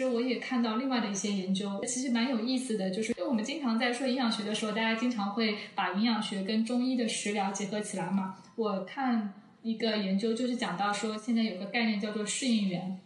其实我也看到另外的一些研究，其实蛮有意思的。就是因为我们经常在说营养学的时候，大家经常会把营养学跟中医的食疗结合起来嘛。我看一个研究，就是讲到说，现在有个概念叫做适应原。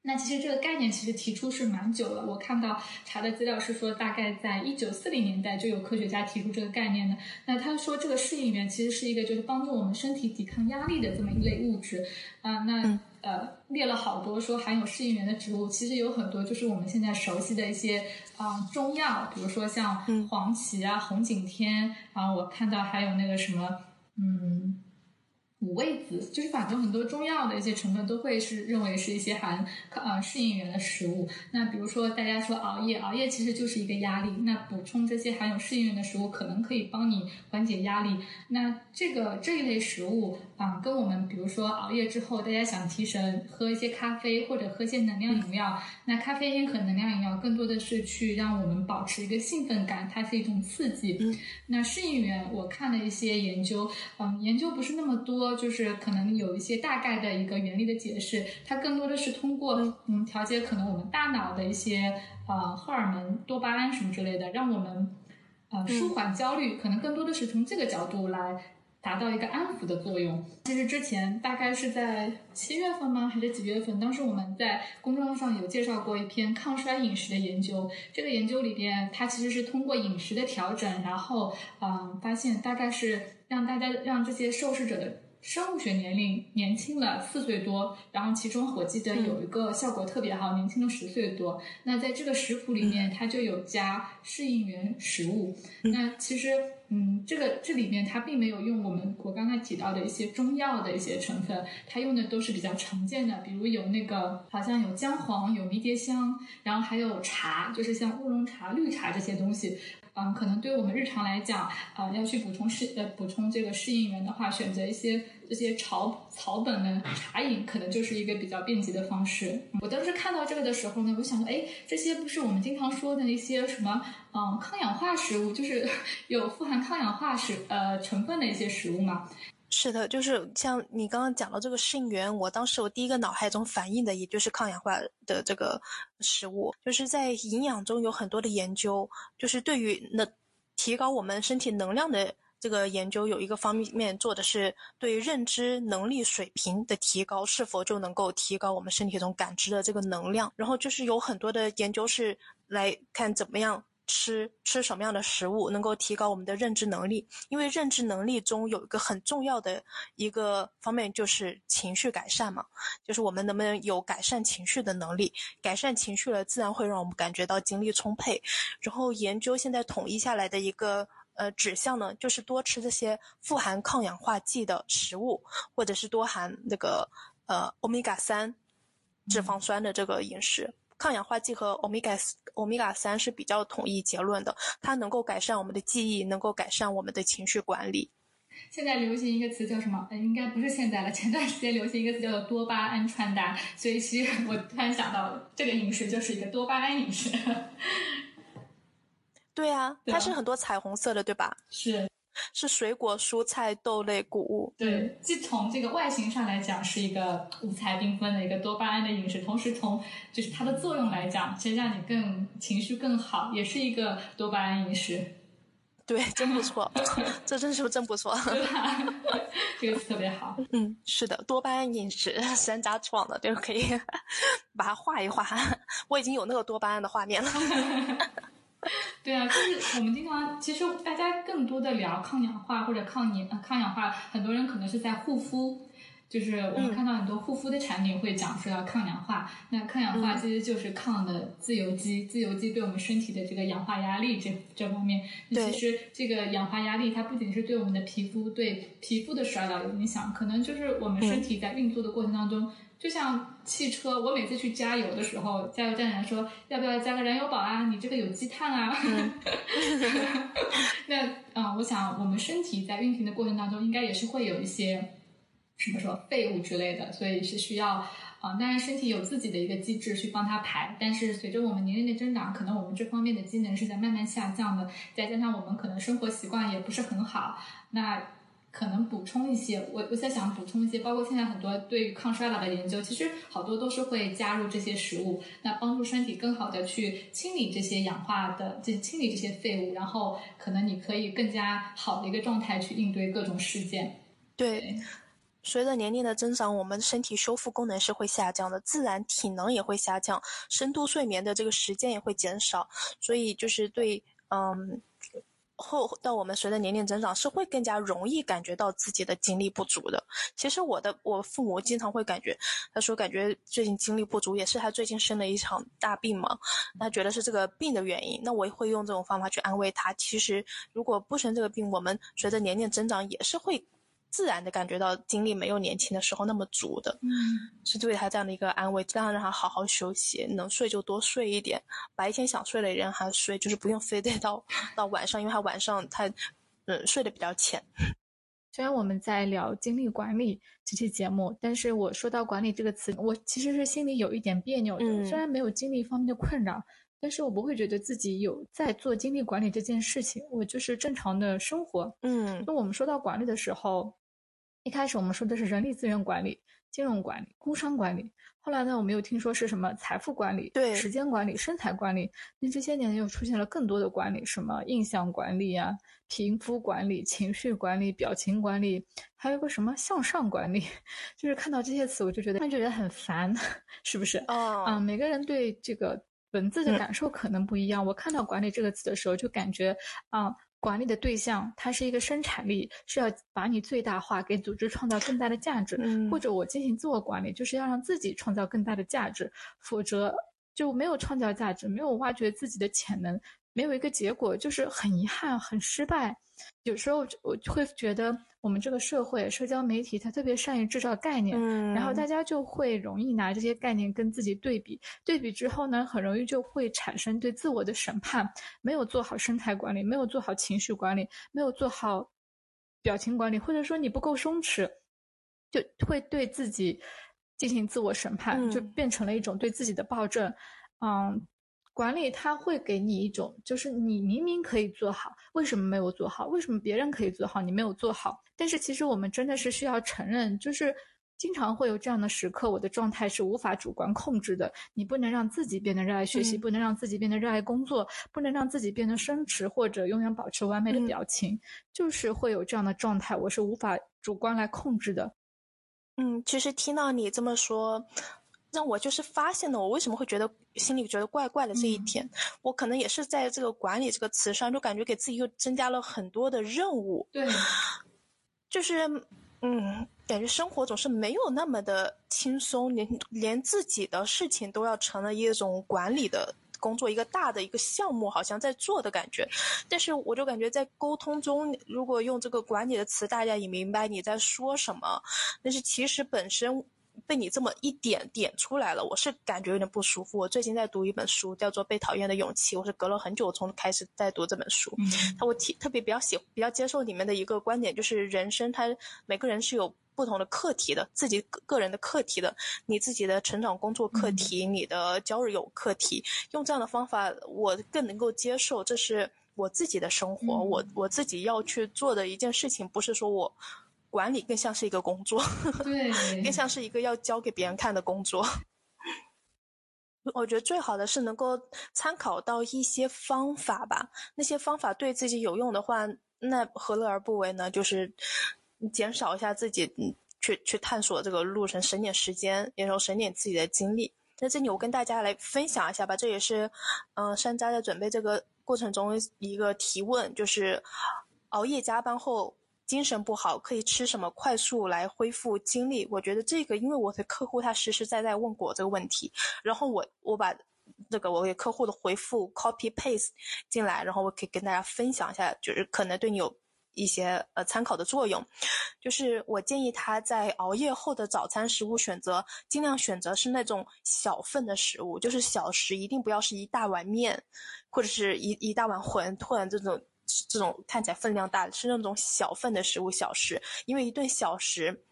那其实这个概念其实提出是蛮久了。我看到查的资料是说，大概在一九四零年代就有科学家提出这个概念的。那他说这个适应原其实是一个就是帮助我们身体抵抗压力的这么一类物质啊。那呃列了好多说含有适应原的植物，其实有很多就是我们现在熟悉的一些啊中药，比如说像黄芪啊、红景天，然后我看到还有那个什么嗯。五味子就是反正很多中药的一些成分都会是认为是一些含呃适应原的食物。那比如说大家说熬夜，熬夜其实就是一个压力。那补充这些含有适应原的食物，可能可以帮你缓解压力。那这个这一类食物啊，跟我们比如说熬夜之后大家想提神，喝一些咖啡或者喝一些能量饮料。那咖啡因和能量饮料更多的是去让我们保持一个兴奋感，它是一种刺激。那适应原我看了一些研究，嗯，研究不是那么多。就是可能有一些大概的一个原理的解释，它更多的是通过嗯调节可能我们大脑的一些呃荷尔蒙多巴胺什么之类的，让我们呃舒缓焦虑，可能更多的是从这个角度来达到一个安抚的作用。其实之前大概是在七月份吗，还是几月份？当时我们在公众号上有介绍过一篇抗衰饮食的研究。这个研究里边，它其实是通过饮食的调整，然后嗯，发现大概是让大家让这些受试者的。生物学年龄年轻了四岁多，然后其中我记得有一个效果特别好，年轻了十岁多。那在这个食谱里面，它就有加适应原食物。那其实，嗯，这个这里面它并没有用我们我刚才提到的一些中药的一些成分，它用的都是比较常见的，比如有那个好像有姜黄、有迷迭香，然后还有茶，就是像乌龙茶、绿茶这些东西。嗯，可能对我们日常来讲，啊，要去补充适呃补充这个适应源的话，选择一些这些草草本的茶饮，可能就是一个比较便捷的方式。我当时看到这个的时候呢，我想说，哎，这些不是我们经常说的一些什么，嗯，抗氧化食物，就是 有富含抗氧化食呃成分的一些食物吗？是的，就是像你刚刚讲到这个适应原，我当时我第一个脑海中反映的也就是抗氧化的这个食物，就是在营养中有很多的研究，就是对于能提高我们身体能量的这个研究，有一个方面做的是对认知能力水平的提高是否就能够提高我们身体中感知的这个能量，然后就是有很多的研究是来看怎么样。吃吃什么样的食物能够提高我们的认知能力？因为认知能力中有一个很重要的一个方面就是情绪改善嘛，就是我们能不能有改善情绪的能力？改善情绪了，自然会让我们感觉到精力充沛。然后研究现在统一下来的一个呃指向呢，就是多吃这些富含抗氧化剂的食物，或者是多含那个呃欧米伽三脂肪酸的这个饮食。抗氧化剂和欧米伽欧米伽三是比较统一结论的，它能够改善我们的记忆，能够改善我们的情绪管理。现在流行一个词叫什么？呃，应该不是现在了，前段时间流行一个词叫做多巴胺穿搭。所以其实我突然想到，这个饮食就是一个多巴胺饮食。对啊，它是很多彩虹色的，对吧？是。是水果、蔬菜、豆类、谷物。对，既从这个外形上来讲是一个五彩缤纷的一个多巴胺的饮食，同时从就是它的作用来讲，其实让你更情绪更好，也是一个多巴胺饮食。对，真不错，这真是真不错。这个词特别好。嗯，是的，多巴胺饮食，山楂创的，就可以 把它画一画。我已经有那个多巴胺的画面了。对啊，就是我们经常，其实大家更多的聊抗氧化或者抗年抗氧化，很多人可能是在护肤，就是我们看到很多护肤的产品会讲说要抗氧化。那抗氧化其实就是抗的自由基，自由基对我们身体的这个氧化压力这这方面。那其实这个氧化压力它不仅是对我们的皮肤，对皮肤的衰老有影响，可能就是我们身体在运作的过程当中。就像汽车，我每次去加油的时候，加油站员说要不要加个燃油宝啊？你这个有积碳啊。那啊，我想我们身体在运行的过程当中，应该也是会有一些什么说废物之类的，所以是需要啊。当然，身体有自己的一个机制去帮它排，但是随着我们年龄的增长，可能我们这方面的机能是在慢慢下降的。再加上我们可能生活习惯也不是很好，那。可能补充一些，我我在想补充一些，包括现在很多对于抗衰老的研究，其实好多都是会加入这些食物，那帮助身体更好的去清理这些氧化的，这清理这些废物，然后可能你可以更加好的一个状态去应对各种事件。对，随着年龄的增长，我们身体修复功能是会下降的，自然体能也会下降，深度睡眠的这个时间也会减少，所以就是对，嗯。后到我们随着年龄增长，是会更加容易感觉到自己的精力不足的。其实我的我父母经常会感觉，他说感觉最近精力不足，也是他最近生了一场大病嘛，他觉得是这个病的原因。那我会用这种方法去安慰他。其实如果不生这个病，我们随着年龄增长也是会。自然的感觉到精力没有年轻的时候那么足的，嗯，是对他这样的一个安慰，这样让他好好休息，能睡就多睡一点，白天想睡的人还睡，就是不用非得到到晚上，因为他晚上他嗯睡得比较浅。虽然我们在聊精力管理这期节目，但是我说到管理这个词，我其实是心里有一点别扭的。虽然没有精力方面的困扰，但是我不会觉得自己有在做精力管理这件事情，我就是正常的生活。嗯，那我们说到管理的时候。一开始我们说的是人力资源管理，金融管理、工商管理。后来呢，我们又听说是什么财富管理、对时间管理、身材管理。那这些年又出现了更多的管理，什么印象管理啊、皮肤管理、情绪管理、表情管理，还有个什么向上管理。就是看到这些词，我就觉得就觉得很烦，是不是？哦，啊、每个人对这个文字的感受可能不一样。我看到“管理”这个词的时候，就感觉啊、管理的对象它是一个生产力，是要把你最大化，给组织创造更大的价值。嗯或者我进行自我管理，就是要让自己创造更大的价值，否则就没有创造价值，没有挖掘自己的潜能，没有一个结果，就是很遗憾，很失败。有时候我就会觉得，我们这个社会、社交媒体，它特别善于制造概念，嗯，然后大家就会容易拿这些概念跟自己对比，对比之后呢，很容易就会产生对自我的审判，没有做好生态管理，没有做好情绪管理，没有做好表情管理，或者说你不够松弛，就会对自己进行自我审判，就嗯变成了一种对自己的暴政。嗯，管理它会给你一种，就是你明明可以做好，为什么没有做好？为什么别人可以做好，你没有做好？但是其实我们真的是需要承认，就是经常会有这样的时刻，我的状态是无法主观控制的。你不能让自己变得热爱学习，嗯不能让自己变得热爱工作，不能让自己变得松弛或者永远保持完美的嗯表情，就是会有这样的状态，我是无法主观来控制的。嗯，其实听到你这么说，让我就是发现了我为什么会觉得心里觉得怪怪的这一嗯点。我可能也是在这个管理这个词上，就感觉给自己又增加了很多的任务，对，就是嗯，感觉生活总是没有那么的轻松，连连自己的事情都要成了一种管理的。工作一个大的一个项目，好像在做的感觉，但是我就感觉在沟通中，如果用这个管理的词，大家也明白你在说什么，但是其实本身被你这么一点点出来了，我是感觉有点不舒服。我最近在读一本书，叫做《被讨厌的勇气》，我是隔了很久从开始在读这本书。嗯他我提特别比较喜比较接受里面的一个观点，就是人生它每个人是有不同的课题的，自己个个人的课题的，你自己的成长工作课题，你的交友课题，用这样的方法，我更能够接受，这是我自己的生活，嗯我我自己要去做的一件事情，不是说我管理更像是一个工作，对，更像是一个要交给别人看的工作。我觉得最好的是能够参考到一些方法吧，那些方法对自己有用的话，那何乐而不为呢？就是减少一下自己嗯去去探索这个路程，省点时间，然后省点自己的精力。那这里我跟大家来分享一下吧，这也是嗯、呃山楂在准备这个过程中一个提问，就是熬夜加班后精神不好，可以吃什么快速来恢复精力？我觉得这个，因为我的客户他实实在在问过我这个问题，然后我我把这个我给客户的回复 copy paste 进来，然后我可以跟大家分享一下，就是可能对你有一些呃参考的作用。就是我建议他在熬夜后的早餐食物选择，尽量选择是那种小份的食物，就是小食，一定不要是一大碗面，或者是一一大碗馄饨这种。这种看起来分量大的是那种小份的食物小食，因为一顿小食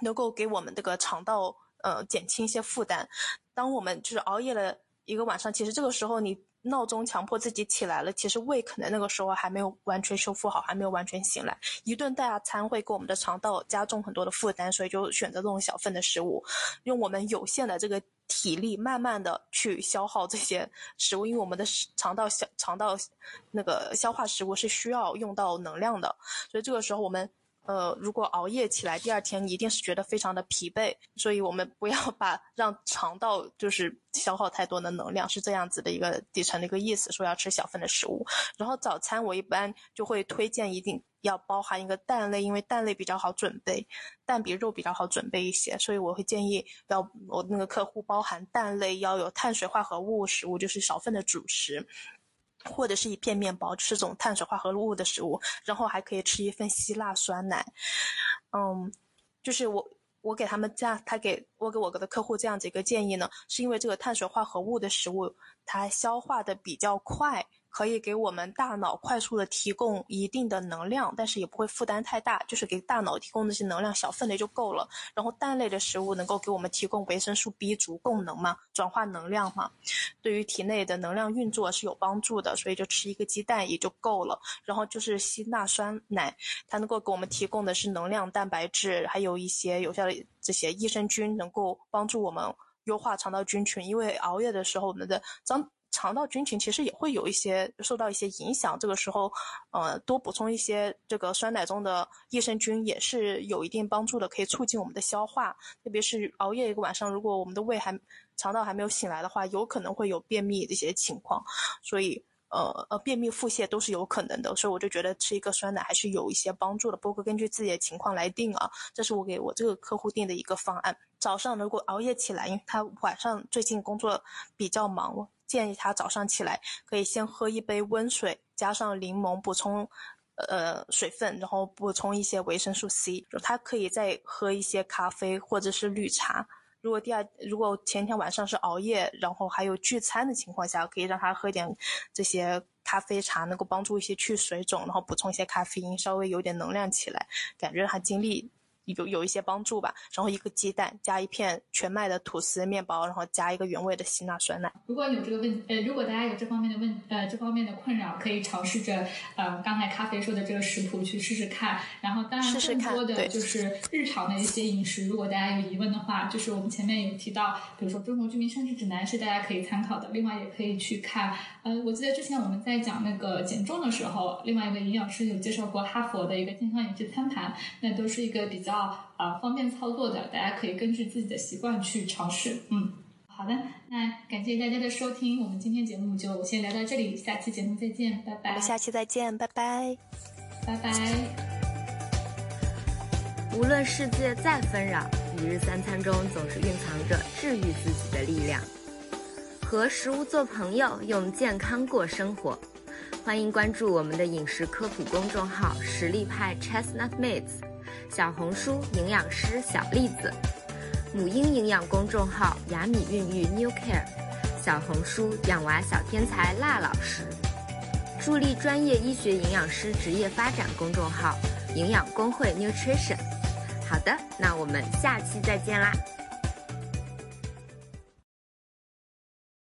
能够给我们这个肠道呃减轻一些负担。当我们就是熬夜了一个晚上，其实这个时候你闹钟强迫自己起来了，其实胃可能那个时候还没有完全修复好，还没有完全醒来。一顿大餐会给我们的肠道加重很多的负担，所以就选择这种小份的食物，用我们有限的这个体力，慢慢的去消耗这些食物，因为我们的肠道消肠道那个消化食物是需要用到能量的，所以这个时候我们。呃，如果熬夜起来，第二天一定是觉得非常的疲惫，所以我们不要把让肠道就是消耗太多的能量，是这样子的一个底层的一个意思，说要吃小份的食物。然后早餐我一般就会推荐一定要包含一个蛋类，因为蛋类比较好准备，蛋比肉比较好准备一些，所以我会建议要我那个客户包含蛋类，要有碳水化合物食物，就是少份的主食。或者是一片面包，吃种碳水化合物的食物，然后还可以吃一份希腊酸奶。嗯，就是我我给他们这样，他给我给我的客户这样子一个建议呢，是因为这个碳水化合物的食物它消化的比较快，可以给我们大脑快速的提供一定的能量，但是也不会负担太大，就是给大脑提供那些能量小分类就够了。然后蛋类的食物能够给我们提供维生素 B 族供能嘛，转化能量嘛，对于体内的能量运作是有帮助的，所以就吃一个鸡蛋也就够了。然后就是希纳酸奶，它能够给我们提供的是能量、蛋白质，还有一些有效的这些益生菌，能够帮助我们。优化肠道菌群，因为熬夜的时候，我们的肠肠道菌群其实也会有一些受到一些影响。这个时候，呃，多补充一些这个酸奶中的益生菌也是有一定帮助的，可以促进我们的消化。特别是熬夜一个晚上，如果我们的胃还肠道还没有醒来的话，有可能会有便秘的一些情况。所以。呃呃，便秘、腹泻都是有可能的，所以我就觉得吃一个酸奶还是有一些帮助的。不过根据自己的情况来定啊，这是我给我这个客户定的一个方案。早上如果熬夜起来，因为他晚上最近工作比较忙，我建议他早上起来可以先喝一杯温水，加上柠檬补充呃水分，然后补充一些维生素 C。他可以再喝一些咖啡或者是绿茶。如果第二，如果前天晚上是熬夜，然后还有聚餐的情况下，可以让他喝点这些咖啡茶，能够帮助一些去水肿，然后补充一些咖啡因，稍微有点能量起来，感觉他精力。有有一些帮助吧，然后一个鸡蛋加一片全麦的吐司面包，然后加一个原味的希腊酸奶。如果有这个问，呃，如果大家有这方面的问，呃，这方面的困扰，可以尝试着，呃，刚才咖啡说的这个食谱去试试看。然后，当然更多的就是日常的一些饮食。如果大家有疑问的话，就是我们前面有提到，比如说《中国居民膳食指南》是大家可以参考的。另外，也可以去看，呃，我记得之前我们在讲那个减重的时候，另外一个营养师有介绍过哈佛的一个健康饮食餐盘，那都是一个比较。啊，方便操作的，大家可以根据自己的习惯去尝试。嗯，好的，那感谢大家的收听，我们今天节目就先聊到这里，下期节目再见，拜拜。下期再见，拜拜，拜拜。无论世界再纷扰，一日三餐中总是蕴藏着治愈自己的力量。和食物做朋友，用健康过生活。欢迎关注我们的饮食科普公众号“实力派 Chestnut Mates”。小红书营养师小栗子，母婴营养公众号雅米孕育 New Care，小红书养娃小天才辣老师，助力专业医学营养师职业发展公众号营养工会 Nutrition。好的，那我们下期再见啦。